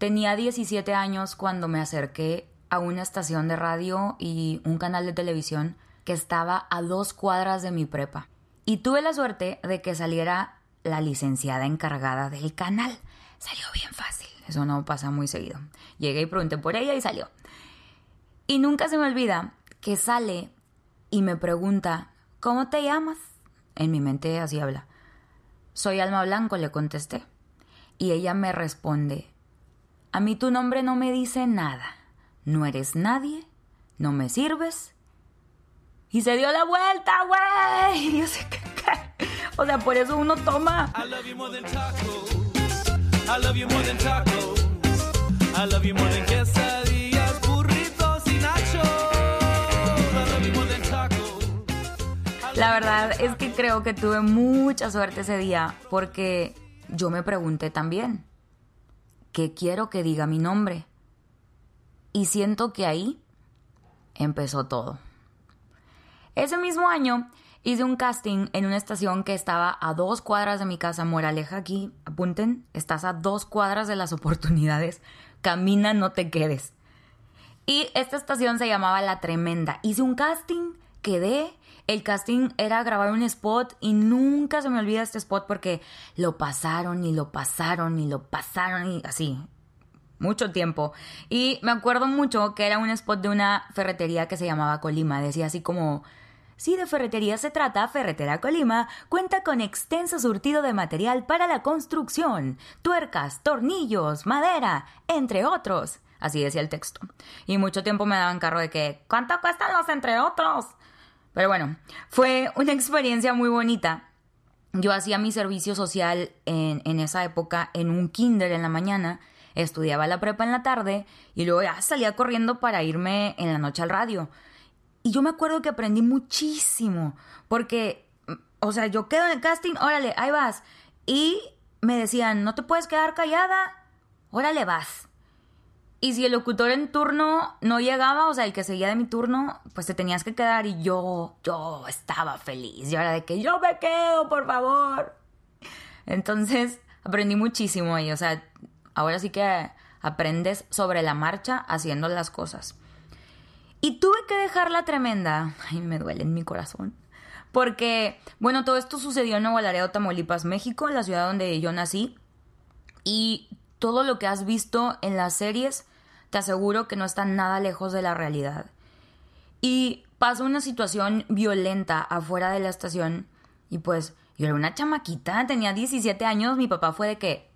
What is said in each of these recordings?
Tenía 17 años cuando me acerqué a una estación de radio y un canal de televisión que estaba a dos cuadras de mi prepa. Y tuve la suerte de que saliera la licenciada encargada del canal. Salió bien fácil, eso no pasa muy seguido. Llegué y pregunté por ella y salió. Y nunca se me olvida que sale y me pregunta, ¿cómo te llamas? En mi mente así habla. Soy Alma Blanco, le contesté. Y ella me responde, a mí tu nombre no me dice nada. No eres nadie, no me sirves. Y se dio la vuelta, güey. Yo sé que... O sea, por eso uno toma. I love you more than tacos. I love you more than tacos. I love you more than quesadillas, burritos y nachos. I love you more than tacos. La verdad es que creo que tuve mucha suerte ese día porque yo me pregunté también, ¿qué quiero que diga mi nombre? Y siento que ahí empezó todo. Ese mismo año hice un casting en una estación que estaba a dos cuadras de mi casa. Moraleja aquí, apunten, estás a dos cuadras de las oportunidades. Camina, no te quedes. Y esta estación se llamaba La Tremenda. Hice un casting, quedé. El casting era grabar un spot y nunca se me olvida este spot porque lo pasaron y lo pasaron y lo pasaron y así mucho tiempo. Y me acuerdo mucho que era un spot de una ferretería que se llamaba Colima. Decía así como... Si de ferretería se trata, Ferretera Colima cuenta con extenso surtido de material para la construcción, tuercas, tornillos, madera, entre otros. Así decía el texto. Y mucho tiempo me daban carro de que, ¿cuánto cuestan los entre otros? Pero bueno, fue una experiencia muy bonita. Yo hacía mi servicio social en, en esa época en un kinder en la mañana estudiaba la prepa en la tarde y luego ya salía corriendo para irme en la noche al radio. Y yo me acuerdo que aprendí muchísimo, porque, o sea, yo quedo en el casting, órale, ahí vas. Y me decían, no te puedes quedar callada, órale, vas. Y si el locutor en turno no llegaba, o sea, el que seguía de mi turno, pues te tenías que quedar y yo, yo estaba feliz. Yo era de que yo me quedo, por favor. Entonces, aprendí muchísimo ahí, o sea, Ahora sí que aprendes sobre la marcha haciendo las cosas. Y tuve que dejar la tremenda. Ay, me duele en mi corazón. Porque, bueno, todo esto sucedió en Nuevo Laredo, Tamaulipas, México, la ciudad donde yo nací. Y todo lo que has visto en las series, te aseguro que no está nada lejos de la realidad. Y pasó una situación violenta afuera de la estación. Y pues, yo era una chamaquita, tenía 17 años. Mi papá fue de que,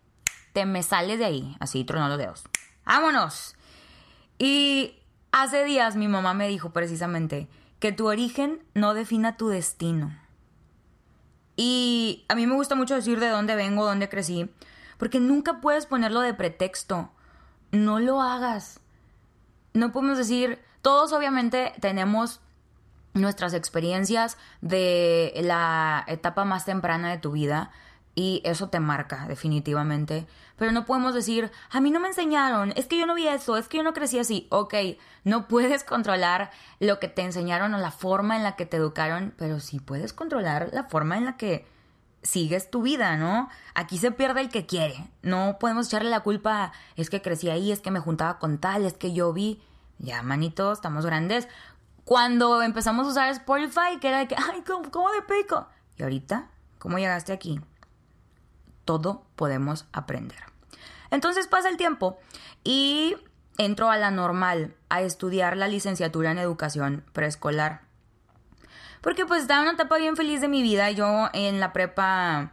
te me sales de ahí. Así tronó los dedos. ¡Vámonos! Y hace días mi mamá me dijo precisamente que tu origen no defina tu destino. Y a mí me gusta mucho decir de dónde vengo, dónde crecí, porque nunca puedes ponerlo de pretexto. No lo hagas. No podemos decir, todos obviamente tenemos nuestras experiencias de la etapa más temprana de tu vida, y eso te marca, definitivamente. Pero no podemos decir, a mí no me enseñaron, es que yo no vi eso, es que yo no crecí así. Ok, no puedes controlar lo que te enseñaron o la forma en la que te educaron, pero sí puedes controlar la forma en la que sigues tu vida, ¿no? Aquí se pierde el que quiere. No podemos echarle la culpa, es que crecí ahí, es que me juntaba con tal, es que yo vi. Ya, manito, estamos grandes. Cuando empezamos a usar Spotify, que era de que, ay, ¿cómo, cómo de pico? Y ahorita, ¿cómo llegaste aquí? todo podemos aprender. Entonces pasa el tiempo y entro a la normal a estudiar la licenciatura en educación preescolar. Porque pues estaba en una etapa bien feliz de mi vida. Yo en la prepa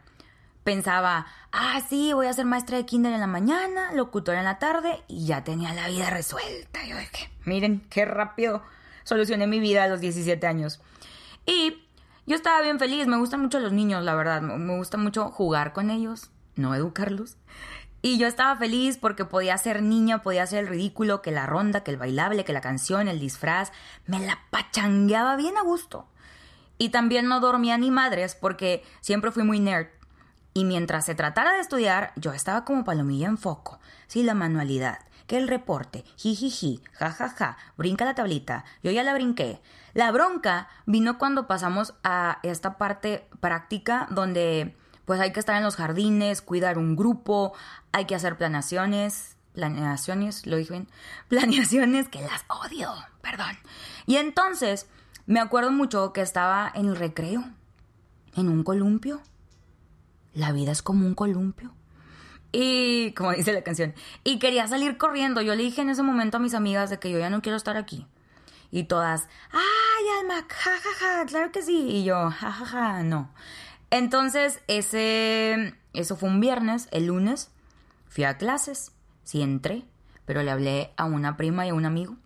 pensaba, ah, sí, voy a ser maestra de kinder en la mañana, locutora en la tarde y ya tenía la vida resuelta. Yo dije, miren qué rápido solucioné mi vida a los 17 años. Y yo estaba bien feliz, me gustan mucho los niños, la verdad, me gusta mucho jugar con ellos, no educarlos. Y yo estaba feliz porque podía ser niña, podía hacer el ridículo, que la ronda, que el bailable, que la canción, el disfraz, me la pachangueaba bien a gusto. Y también no dormía ni madres porque siempre fui muy nerd. Y mientras se tratara de estudiar, yo estaba como palomilla en foco. Sí, la manualidad, que el reporte, jijiji, jajaja, brinca la tablita, yo ya la brinqué. La bronca vino cuando pasamos a esta parte práctica donde pues hay que estar en los jardines, cuidar un grupo, hay que hacer planaciones planeaciones, lo dije bien, planeaciones que las odio, perdón. Y entonces me acuerdo mucho que estaba en el recreo, en un columpio. La vida es como un columpio. Y, como dice la canción, y quería salir corriendo. Yo le dije en ese momento a mis amigas de que yo ya no quiero estar aquí. Y todas, ¡ay, Alma! ¡Ja, ja, ja! ¡Claro que sí! Y yo, ¡ja, ja, ja! No. Entonces, ese, eso fue un viernes. El lunes fui a clases. Sí entré, pero le hablé a una prima y a un amigo.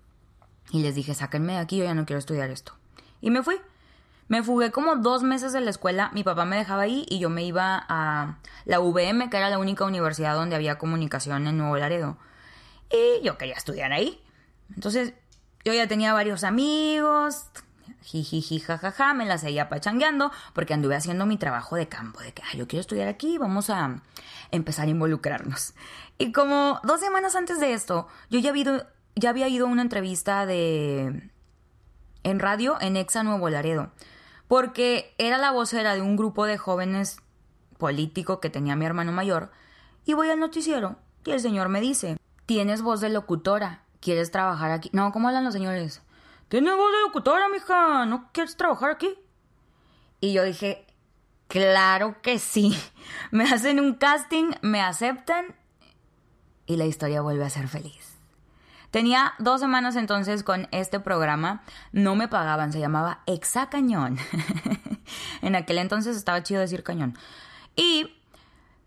Y les dije, sáquenme de aquí, yo ya no quiero estudiar esto. Y me fui. Me fugué como dos meses de la escuela, mi papá me dejaba ahí y yo me iba a la VM, que era la única universidad donde había comunicación en Nuevo Laredo. Y yo quería estudiar ahí. Entonces, yo ya tenía varios amigos, jijiji, jajaja, me la seguía pachangueando porque anduve haciendo mi trabajo de campo, de que yo quiero estudiar aquí, vamos a empezar a involucrarnos. Y como dos semanas antes de esto, yo ya, ya había ido a una entrevista de en radio en Exa Nuevo Laredo porque era la vocera de un grupo de jóvenes político que tenía mi hermano mayor, y voy al noticiero y el señor me dice, tienes voz de locutora, ¿quieres trabajar aquí? No, ¿cómo hablan los señores? Tienes voz de locutora, mija, ¿no quieres trabajar aquí? Y yo dije, claro que sí. Me hacen un casting, me aceptan y la historia vuelve a ser feliz. Tenía dos semanas entonces con este programa, no me pagaban, se llamaba Exa Cañón. en aquel entonces estaba chido decir cañón. Y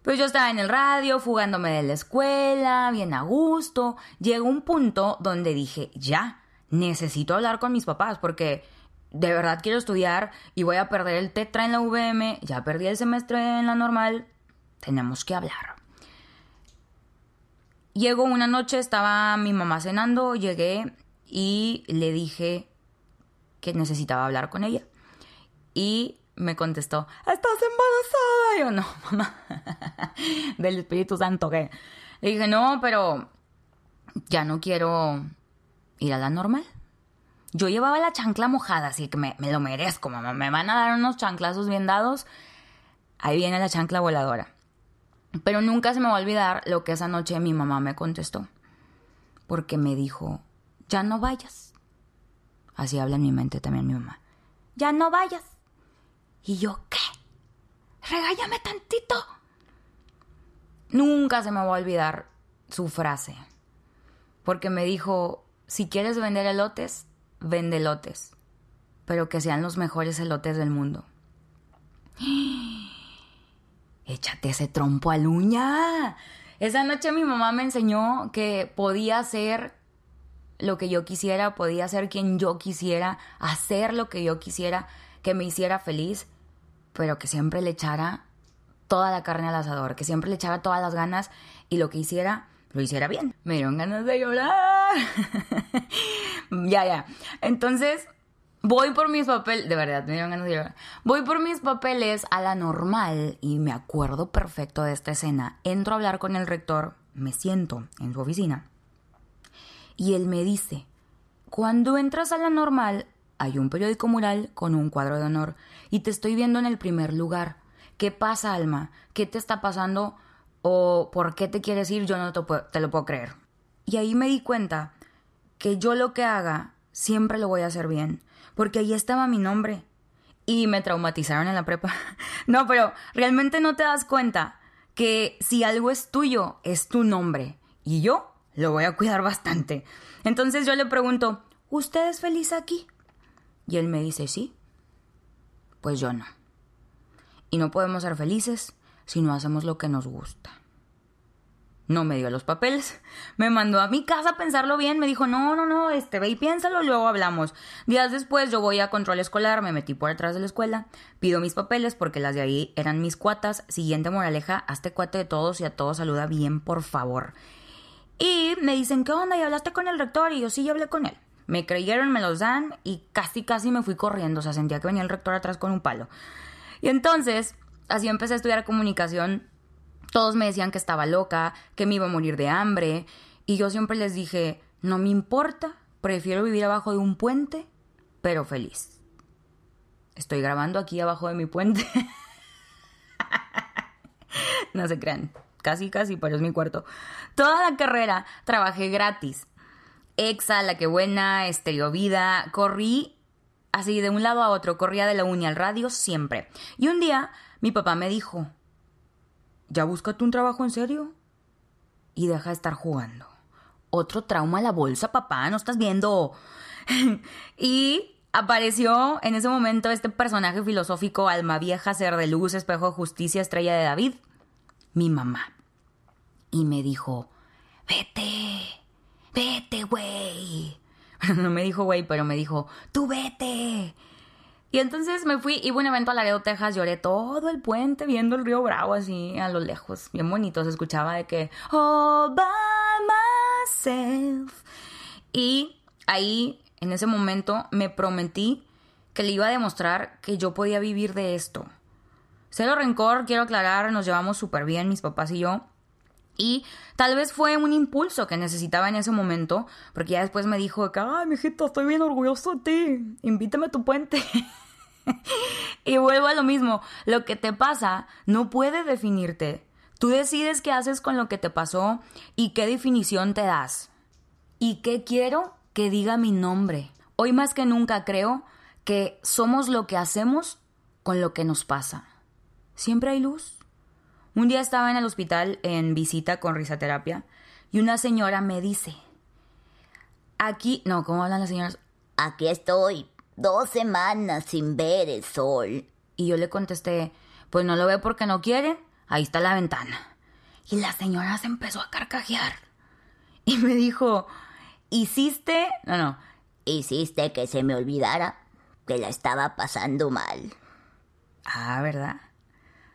pues yo estaba en el radio, fugándome de la escuela, bien a gusto. Llegó un punto donde dije, ya, necesito hablar con mis papás porque de verdad quiero estudiar y voy a perder el tetra en la VM, ya perdí el semestre en la normal, tenemos que hablar. Llegó una noche, estaba mi mamá cenando, llegué y le dije que necesitaba hablar con ella. Y me contestó, ¿estás embarazada? Y yo, no, mamá, del Espíritu Santo, ¿qué? Le dije, no, pero ya no quiero ir a la normal. Yo llevaba la chancla mojada, así que me, me lo merezco, mamá. Me van a dar unos chanclazos bien dados. Ahí viene la chancla voladora. Pero nunca se me va a olvidar lo que esa noche mi mamá me contestó. Porque me dijo, ya no vayas. Así habla en mi mente también mi mamá. Ya no vayas. Y yo, ¿qué? Regállame tantito. Nunca se me va a olvidar su frase. Porque me dijo, si quieres vender elotes, vende elotes. Pero que sean los mejores elotes del mundo échate ese trompo al uña. Esa noche mi mamá me enseñó que podía ser lo que yo quisiera, podía ser quien yo quisiera, hacer lo que yo quisiera, que me hiciera feliz, pero que siempre le echara toda la carne al asador, que siempre le echara todas las ganas y lo que hiciera, lo hiciera bien. Me dieron ganas de llorar. ya, ya. Entonces, Voy por mis papeles, de verdad, me dieron ganas de llorar. Voy por mis papeles a la normal y me acuerdo perfecto de esta escena. Entro a hablar con el rector, me siento en su oficina y él me dice, cuando entras a la normal hay un periódico mural con un cuadro de honor y te estoy viendo en el primer lugar. ¿Qué pasa, Alma? ¿Qué te está pasando? ¿O por qué te quieres ir? Yo no te, te lo puedo creer. Y ahí me di cuenta que yo lo que haga siempre lo voy a hacer bien porque ahí estaba mi nombre. Y me traumatizaron en la prepa. no, pero realmente no te das cuenta que si algo es tuyo, es tu nombre. Y yo lo voy a cuidar bastante. Entonces yo le pregunto, ¿usted es feliz aquí? Y él me dice, sí. Pues yo no. Y no podemos ser felices si no hacemos lo que nos gusta no me dio los papeles. Me mandó a mi casa a pensarlo bien. Me dijo, no, no, no, este, ve y piénsalo, luego hablamos. Días después yo voy a control escolar, me metí por detrás de la escuela, pido mis papeles porque las de ahí eran mis cuatas. Siguiente moraleja, hazte cuate de todos y a todos saluda bien, por favor. Y me dicen, ¿qué onda? ¿Y hablaste con el rector? Y yo sí, yo hablé con él. Me creyeron, me los dan y casi, casi me fui corriendo. O sea, sentía que venía el rector atrás con un palo. Y entonces, así empecé a estudiar comunicación todos me decían que estaba loca, que me iba a morir de hambre, y yo siempre les dije, no me importa, prefiero vivir abajo de un puente, pero feliz. Estoy grabando aquí abajo de mi puente. no se crean, casi, casi, pero es mi cuarto. Toda la carrera trabajé gratis. Exa, La Que Buena, Estereo Vida, corrí así de un lado a otro, corría de la uni al radio siempre. Y un día mi papá me dijo, ¿ya búscate un trabajo en serio? Y deja de estar jugando. Otro trauma a la bolsa, papá, no estás viendo. y apareció en ese momento este personaje filosófico, alma vieja, ser de luz, espejo de justicia, estrella de David, mi mamá. Y me dijo, vete, vete, güey. no me dijo güey, pero me dijo, tú vete. Y entonces me fui, iba a un evento a Laredo, Texas, lloré todo el puente viendo el río Bravo así a lo lejos, bien bonito, se escuchaba de que, oh, by myself. Y ahí, en ese momento, me prometí que le iba a demostrar que yo podía vivir de esto. Cero rencor, quiero aclarar, nos llevamos súper bien mis papás y yo. Y tal vez fue un impulso que necesitaba en ese momento, porque ya después me dijo que, ay, mijito, estoy bien orgulloso de ti, invítame a tu puente. y vuelvo a lo mismo, lo que te pasa no puede definirte. Tú decides qué haces con lo que te pasó y qué definición te das. ¿Y qué quiero? Que diga mi nombre. Hoy más que nunca creo que somos lo que hacemos con lo que nos pasa. Siempre hay luz un día estaba en el hospital en visita con risaterapia y una señora me dice, aquí, no, ¿cómo hablan las señoras? Aquí estoy, dos semanas sin ver el sol. Y yo le contesté, pues no lo ve porque no quiere, ahí está la ventana. Y la señora se empezó a carcajear. Y me dijo, ¿hiciste? No, no. Hiciste que se me olvidara que la estaba pasando mal. Ah, ¿verdad?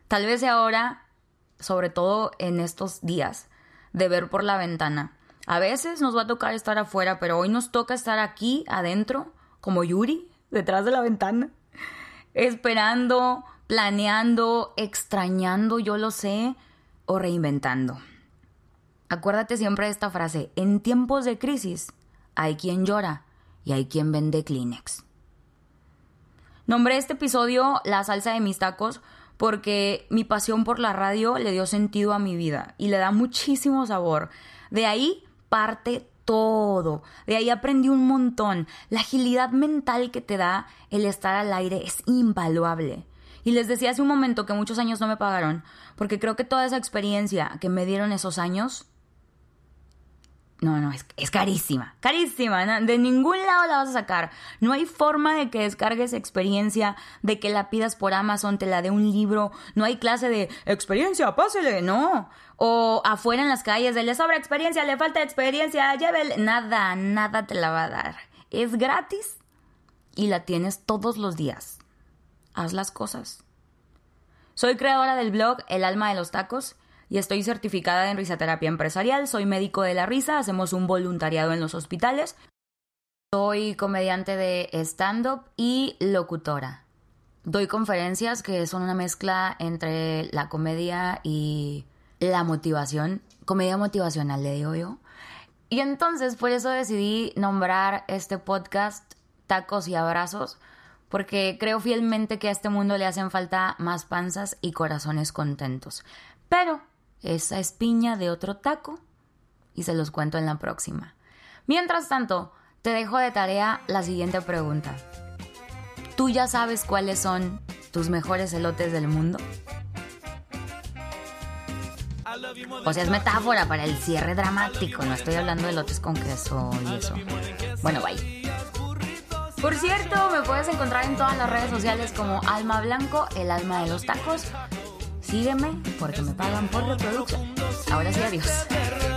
Tal vez ahora sobre todo en estos días, de ver por la ventana. A veces nos va a tocar estar afuera, pero hoy nos toca estar aquí, adentro, como Yuri, detrás de la ventana, esperando, planeando, extrañando, yo lo sé, o reinventando. Acuérdate siempre de esta frase, en tiempos de crisis hay quien llora y hay quien vende Kleenex. Nombré este episodio La salsa de mis tacos porque mi pasión por la radio le dio sentido a mi vida y le da muchísimo sabor. De ahí parte todo. De ahí aprendí un montón. La agilidad mental que te da el estar al aire es invaluable. Y les decía hace un momento que muchos años no me pagaron, porque creo que toda esa experiencia que me dieron esos años no, no, es, es carísima, carísima. De ningún lado la vas a sacar. No hay forma de que descargues experiencia, de que la pidas por Amazon, te la dé un libro. No hay clase de experiencia, pásele, no. O afuera en las calles, de le sobra experiencia, le falta experiencia, llévele. Nada, nada te la va a dar. Es gratis y la tienes todos los días. Haz las cosas. Soy creadora del blog El alma de los tacos y estoy certificada en risaterapia empresarial, soy médico de la risa, hacemos un voluntariado en los hospitales. Soy comediante de stand-up y locutora. Doy conferencias que son una mezcla entre la comedia y la motivación. Comedia motivacional, le digo yo. Y entonces por eso decidí nombrar este podcast Tacos y Abrazos, porque creo fielmente que a este mundo le hacen falta más panzas y corazones contentos. Pero esa espiña de otro taco y se los cuento en la próxima. Mientras tanto, te dejo de tarea la siguiente pregunta. ¿Tú ya sabes cuáles son tus mejores elotes del mundo? O sea, es metáfora para el cierre dramático, no estoy hablando de elotes con queso y eso. Bueno, bye. Por cierto, me puedes encontrar en todas las redes sociales como Alma Blanco, el alma de los tacos. Sígueme porque me pagan por reproducción. Ahora sí, adiós.